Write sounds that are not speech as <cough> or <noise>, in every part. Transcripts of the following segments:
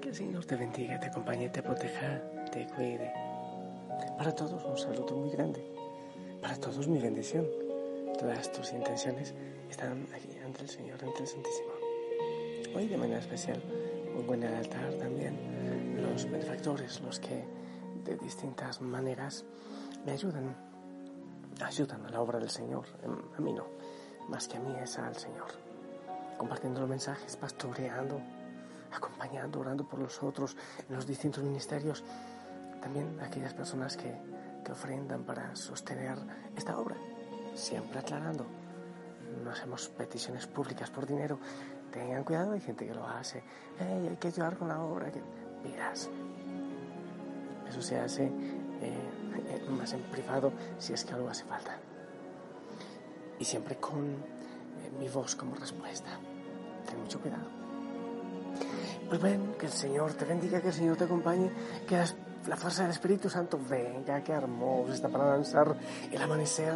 Que el Señor te bendiga, te acompañe, te proteja, te cuide. Para todos un saludo muy grande. Para todos mi bendición. Todas tus intenciones están aquí ante el Señor, ante el Santísimo. Hoy de manera especial pongo en el altar también los benefactores, los que de distintas maneras me ayudan, ayudan a la obra del Señor. A mí no más que a mí es al Señor. Compartiendo los mensajes, pastoreando, acompañando, orando por los otros en los distintos ministerios. También aquellas personas que, que ofrendan para sostener esta obra. Siempre aclarando. No hacemos peticiones públicas por dinero. Tengan cuidado, hay gente que lo hace. hay que ayudar con la obra. Miras. Eso se hace eh, más en privado si es que algo hace falta y siempre con eh, mi voz como respuesta. Ten mucho cuidado. Pues ven, que el Señor te bendiga, que el Señor te acompañe, que la fuerza del Espíritu Santo venga, que hermoso está para danzar el amanecer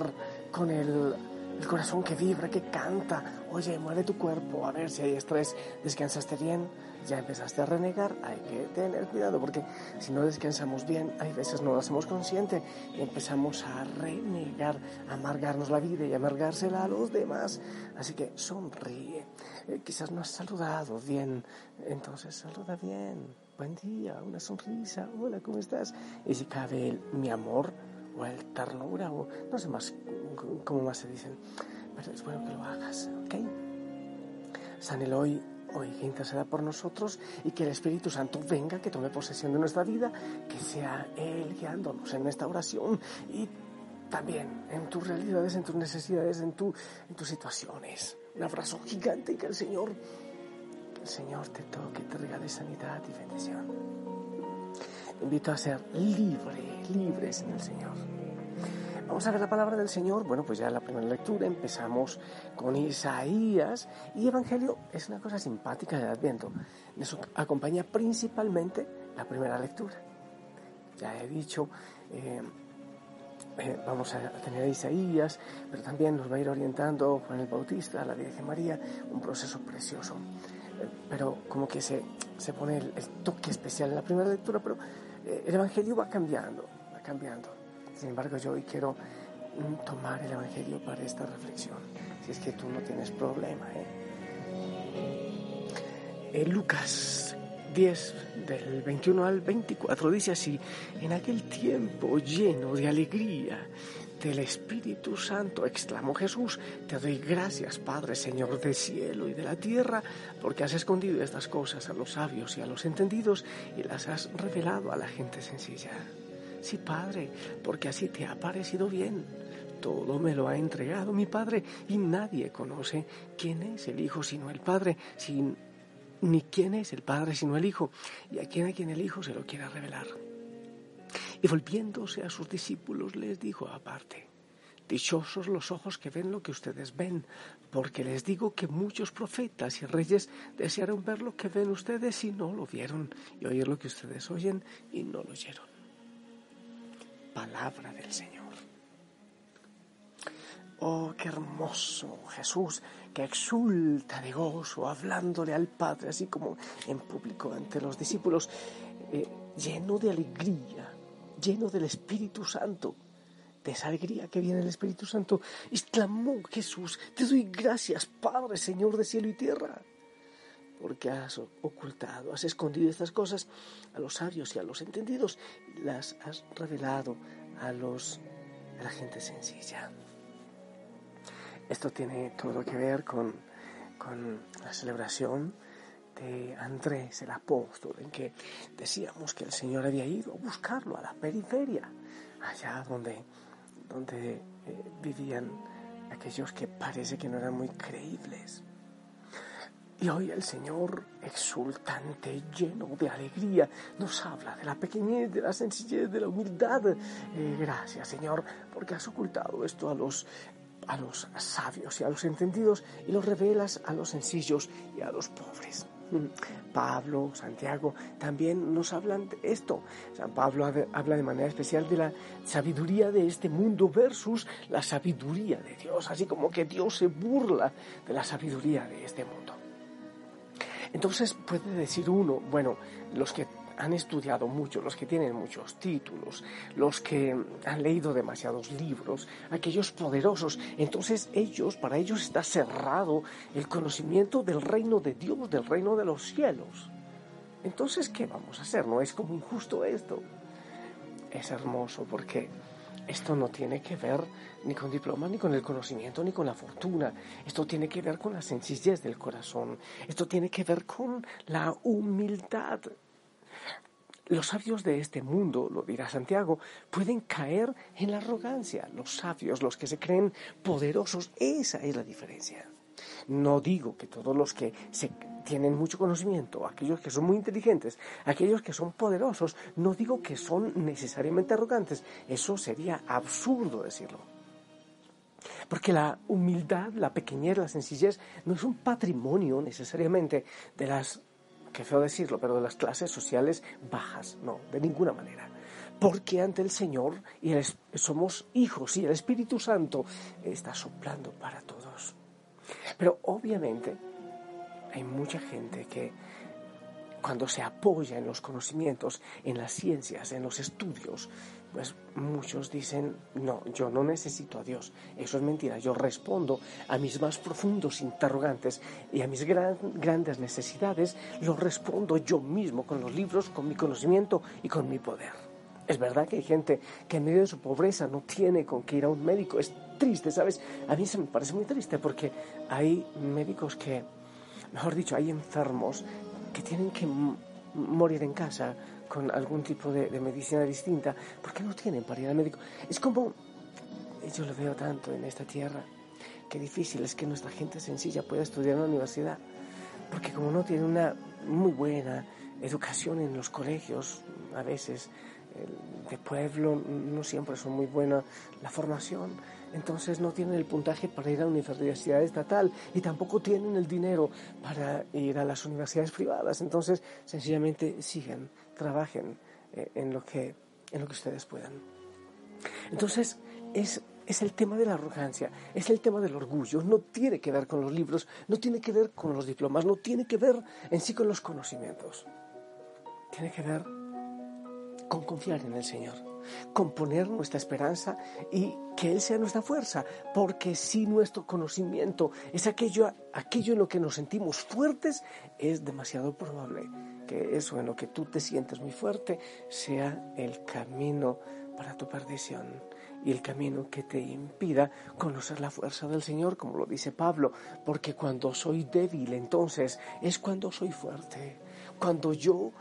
con el, el corazón que vibra, que canta. Oye, mueve tu cuerpo, a ver si hay estrés, descansaste bien ya empezaste a renegar, hay que tener cuidado porque si no descansamos bien, hay veces no lo hacemos consciente y empezamos a renegar, a amargarnos la vida y amargársela a los demás. Así que sonríe. Eh, quizás no has saludado bien, entonces saluda bien. Buen día, una sonrisa, hola, ¿cómo estás? Y si cabe el mi amor o el ternura o no sé más cómo más se dicen, pero es bueno que lo hagas, ¿ok? San Eloy hoy que interceda por nosotros y que el Espíritu Santo venga, que tome posesión de nuestra vida, que sea Él guiándonos en esta oración y también en tus realidades, en tus necesidades, en, tu, en tus situaciones. Un abrazo gigante y que el Señor, el Señor te toque, te regale sanidad y bendición. Invito a ser libre, libres en el Señor. Vamos a ver la palabra del Señor. Bueno, pues ya la primera lectura empezamos con Isaías y Evangelio es una cosa simpática de Adviento. Eso acompaña principalmente la primera lectura. Ya he dicho, eh, eh, vamos a tener a Isaías, pero también nos va a ir orientando Juan el Bautista, la Virgen María, un proceso precioso. Eh, pero como que se, se pone el, el, toque especial en la primera lectura, pero el Evangelio va cambiando, va cambiando. Sin embargo, yo hoy quiero mm, tomar el Evangelio para esta reflexión, si es que tú no tienes problema. ¿eh? Eh, Lucas 10, del 21 al 24, dice así, en aquel tiempo lleno de alegría del Espíritu Santo, exclamó Jesús, te doy gracias, Padre, Señor del cielo y de la tierra, porque has escondido estas cosas a los sabios y a los entendidos y las has revelado a la gente sencilla. Sí, Padre, porque así te ha parecido bien. Todo me lo ha entregado mi Padre y nadie conoce quién es el Hijo sino el Padre, sin, ni quién es el Padre sino el Hijo, y a quien a quien el Hijo se lo quiera revelar. Y volviéndose a sus discípulos les dijo aparte, Dichosos los ojos que ven lo que ustedes ven, porque les digo que muchos profetas y reyes desearon ver lo que ven ustedes y no lo vieron, y oír lo que ustedes oyen y no lo oyeron palabra del Señor. Oh, qué hermoso Jesús que exulta de gozo hablándole al Padre, así como en público ante los discípulos, eh, lleno de alegría, lleno del Espíritu Santo. de esa alegría que viene del Espíritu Santo. Exclamó Jesús, te doy gracias, Padre, Señor de cielo y tierra, porque has ocultado, has escondido estas cosas a los sabios y a los entendidos, y las has revelado a, los, a la gente sencilla. Esto tiene todo que ver con, con la celebración de Andrés, el apóstol, en que decíamos que el Señor había ido a buscarlo a la periferia, allá donde, donde eh, vivían aquellos que parece que no eran muy creíbles. Y hoy el Señor, exultante, lleno de alegría, nos habla de la pequeñez, de la sencillez, de la humildad. Eh, gracias, Señor, porque has ocultado esto a los, a los sabios y a los entendidos y lo revelas a los sencillos y a los pobres. Pablo, Santiago, también nos hablan de esto. San Pablo habla de manera especial de la sabiduría de este mundo versus la sabiduría de Dios, así como que Dios se burla de la sabiduría de este mundo. Entonces puede decir uno, bueno, los que han estudiado mucho, los que tienen muchos títulos, los que han leído demasiados libros, aquellos poderosos, entonces ellos, para ellos está cerrado el conocimiento del reino de Dios, del reino de los cielos. Entonces, ¿qué vamos a hacer? ¿No es como injusto esto? Es hermoso porque esto no tiene que ver ni con diploma, ni con el conocimiento, ni con la fortuna. Esto tiene que ver con la sencillez del corazón. Esto tiene que ver con la humildad. Los sabios de este mundo, lo dirá Santiago, pueden caer en la arrogancia. Los sabios, los que se creen poderosos, esa es la diferencia. No digo que todos los que tienen mucho conocimiento, aquellos que son muy inteligentes, aquellos que son poderosos, no digo que son necesariamente arrogantes. Eso sería absurdo decirlo. Porque la humildad, la pequeñez, la sencillez no es un patrimonio necesariamente de las qué feo decirlo, pero de las clases sociales bajas, no, de ninguna manera. Porque ante el Señor y somos hijos y el Espíritu Santo está soplando para todos. Pero obviamente hay mucha gente que cuando se apoya en los conocimientos, en las ciencias, en los estudios, pues muchos dicen, no, yo no necesito a Dios. Eso es mentira. Yo respondo a mis más profundos interrogantes y a mis grandes necesidades, los respondo yo mismo con los libros, con mi conocimiento y con mi poder. Es verdad que hay gente que en medio de su pobreza no tiene con qué ir a un médico. Es triste, ¿sabes? A mí se me parece muy triste porque hay médicos que, mejor dicho, hay enfermos que tienen que morir en casa con algún tipo de, medicina distinta, porque no tienen para ir al médico. Es como, yo lo veo tanto en esta tierra, qué difícil es que nuestra gente sencilla pueda estudiar en la universidad, porque como no tiene una muy buena educación en los colegios, a veces de pueblo no siempre son muy buena la formación, entonces no tienen el puntaje para ir a la universidad estatal y tampoco tienen el dinero para ir a las universidades privadas. Entonces, sencillamente siguen, trabajen eh, en, lo que, en lo que ustedes puedan. Entonces, es, es el tema de la arrogancia, es el tema del orgullo, no tiene que ver con los libros, no tiene que ver con los diplomas, no tiene que ver en sí con los conocimientos. Tiene que ver con confiar en el Señor, con poner nuestra esperanza y que Él sea nuestra fuerza, porque si nuestro conocimiento es aquello, aquello en lo que nos sentimos fuertes, es demasiado probable que eso en lo que tú te sientes muy fuerte sea el camino para tu perdición y el camino que te impida conocer la fuerza del Señor, como lo dice Pablo, porque cuando soy débil entonces es cuando soy fuerte. Cuando yo,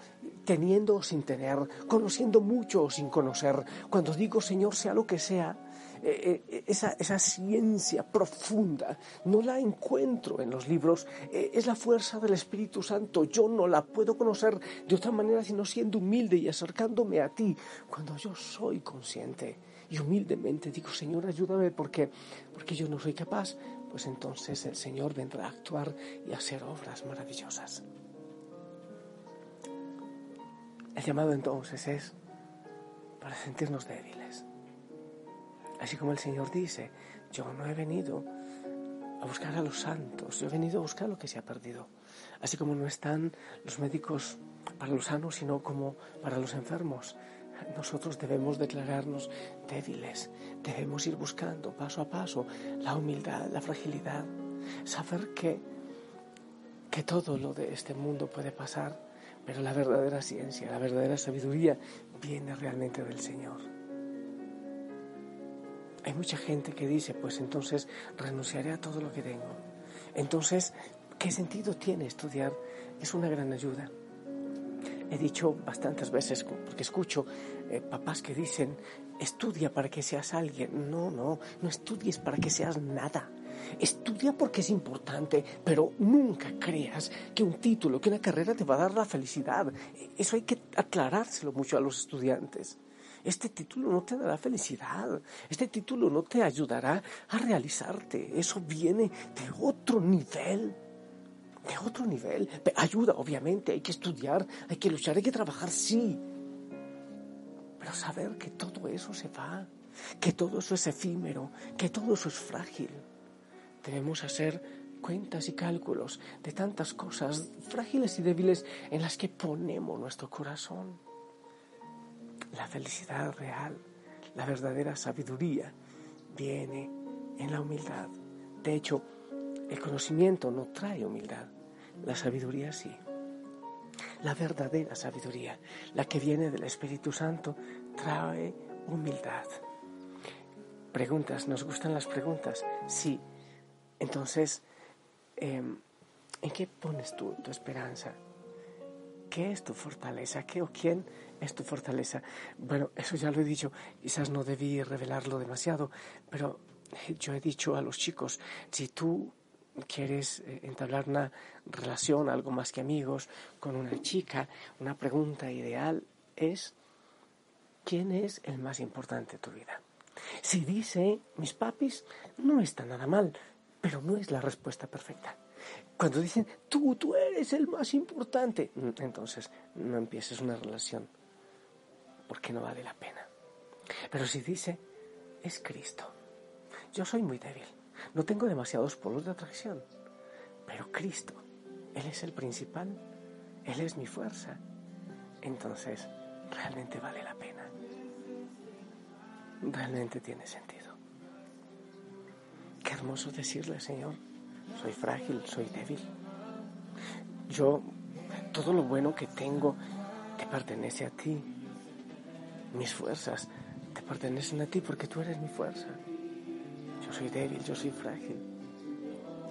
teniendo o sin tener, conociendo mucho o sin conocer, cuando digo Señor sea lo que sea, eh, eh, esa, esa, ciencia profunda no la encuentro en los libros, eh, es la fuerza del Espíritu Santo, yo no la puedo conocer de otra manera sino siendo humilde y acercándome a ti, cuando yo soy consciente y humildemente digo Señor ayúdame porque, porque yo no soy capaz, pues entonces el Señor vendrá a actuar y a hacer obras maravillosas. El llamado entonces es para sentirnos débiles. Así como el Señor dice, yo no he venido a buscar a los santos, yo he venido a buscar lo que se ha perdido. Así como no están los médicos para los sanos, sino como para los enfermos. Nosotros debemos declararnos débiles, debemos ir buscando paso a paso la humildad, la fragilidad, saber que, que todo lo de este mundo puede pasar, pero la verdadera ciencia, la verdadera sabiduría viene realmente del Señor. Hay mucha gente que dice, pues entonces renunciaré a todo lo que tengo. Entonces, ¿qué sentido tiene estudiar? Es una gran ayuda. He dicho bastantes veces, porque escucho eh, papás que dicen, estudia para que seas alguien. No, no, no estudies para que seas nada. Estudia porque es importante, pero nunca creas que un título, que una carrera te va a dar la felicidad. Eso hay que aclarárselo mucho a los estudiantes. Este título no te dará felicidad. Este título no te ayudará a realizarte. Eso viene de otro nivel de otro nivel. Ayuda, obviamente, hay que estudiar, hay que luchar, hay que trabajar, sí. Pero saber que todo eso se va, que todo eso es efímero, que todo eso es frágil. Debemos hacer cuentas y cálculos de tantas cosas frágiles y débiles en las que ponemos nuestro corazón. La felicidad real, la verdadera sabiduría, viene en la humildad. De hecho, el conocimiento no trae humildad, la sabiduría sí. La verdadera sabiduría, la que viene del Espíritu Santo, trae humildad. Preguntas, ¿nos gustan las preguntas? Sí. Entonces, em, ¿en qué pones tú tu esperanza? ¿Qué es tu fortaleza? ¿Qué o quién es tu fortaleza? Bueno, eso ya lo he dicho, quizás no debí revelarlo demasiado, pero yo he dicho a los chicos, si tú quieres eh, entablar una relación, algo más que amigos, con una chica, una pregunta ideal es, ¿quién es el más importante de tu vida? Si dice mis papis, no está nada mal, pero no es la respuesta perfecta. Cuando dicen, tú, tú eres el más importante, mm, entonces no empieces una relación, porque no vale la pena. Pero si dice, es Cristo, yo soy muy débil, no tengo demasiados polos de atracción, pero Cristo, Él es el principal, Él es mi fuerza. Entonces, realmente vale la pena. Realmente tiene sentido. Qué hermoso decirle, Señor, soy frágil, soy débil. Yo, todo lo bueno que tengo te pertenece a ti. Mis fuerzas te pertenecen a ti porque tú eres mi fuerza. Yo soy débil, yo soy frágil.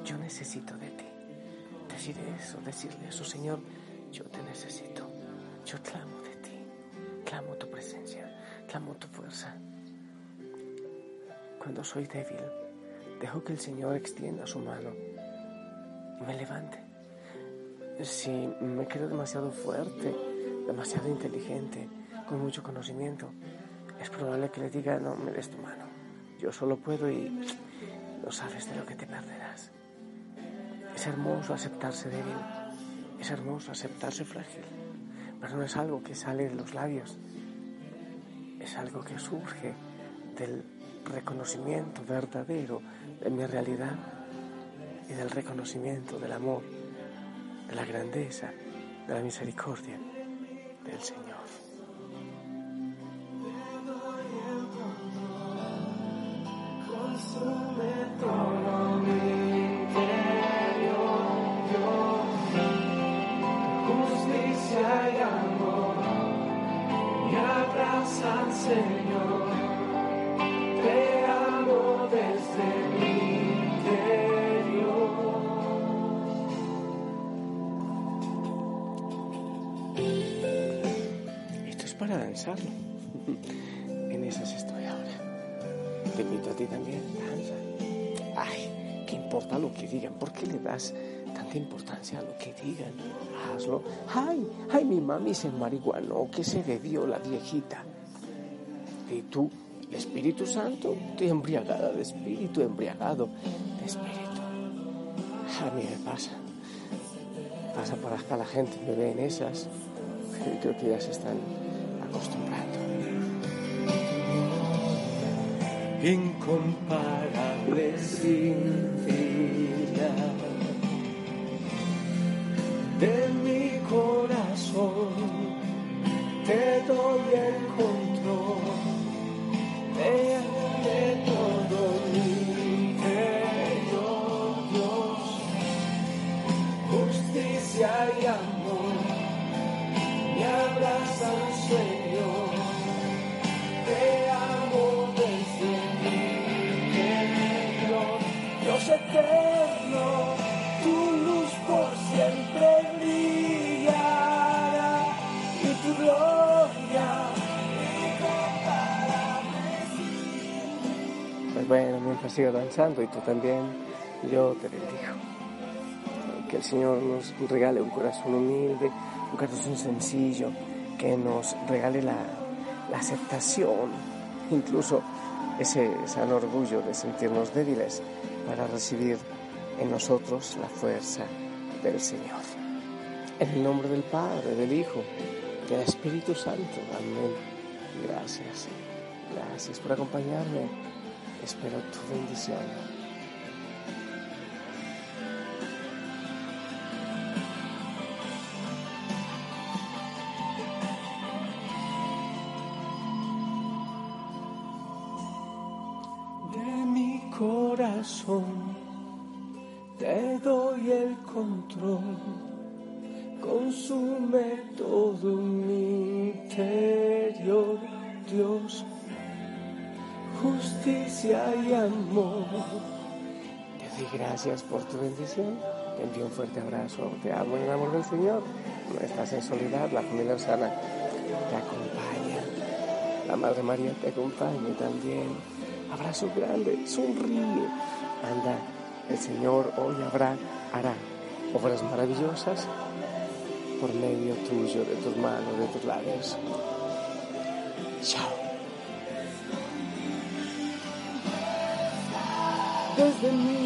Yo necesito de ti. Decir eso, decirle eso, Señor, yo te necesito. Yo clamo de ti. Clamo tu presencia, clamo tu fuerza. Cuando soy débil, dejo que el Señor extienda su mano y me levante. Si me quedo demasiado fuerte, demasiado inteligente, con mucho conocimiento, es probable que le diga, no, me des tu mano. Yo solo puedo y no sabes de lo que te perderás. Es hermoso aceptarse débil, es hermoso aceptarse frágil, pero no es algo que sale de los labios, es algo que surge del reconocimiento verdadero de mi realidad y del reconocimiento del amor, de la grandeza, de la misericordia del Señor. <laughs> en esas estoy ahora. Te invito a ti también. Ay, ¿qué importa lo que digan? ¿Por qué le das tanta importancia a lo que digan? Hazlo. Ay, ay, mi mami se marihuanó, que se bebió la viejita y tú, el Espíritu Santo, te embriagada de espíritu, embriagado de espíritu. A mí me pasa. Pasa por acá la gente, me ve en esas. Creo que ya se están Incomparable sin de mi corazón te doy el control tu gloria Pues bueno, mientras sigo danzando y tú también, yo te bendigo. Que el Señor nos regale un corazón humilde, un corazón sencillo, que nos regale la, la aceptación, incluso ese sano orgullo de sentirnos débiles para recibir en nosotros la fuerza del Señor. En el nombre del Padre, del Hijo, del Espíritu Santo. Amén. Gracias. Gracias por acompañarme. Espero tu bendición. Doy gracias por tu bendición. Te envío un fuerte abrazo. Te amo en el amor del Señor. No estás en soledad. La familia Osana te acompaña. La Madre María te acompaña también. Abrazo grande. Sonríe. Anda. El Señor hoy habrá, hará obras maravillosas por medio tuyo, de tus manos, de tus labios. Chao. Desde mi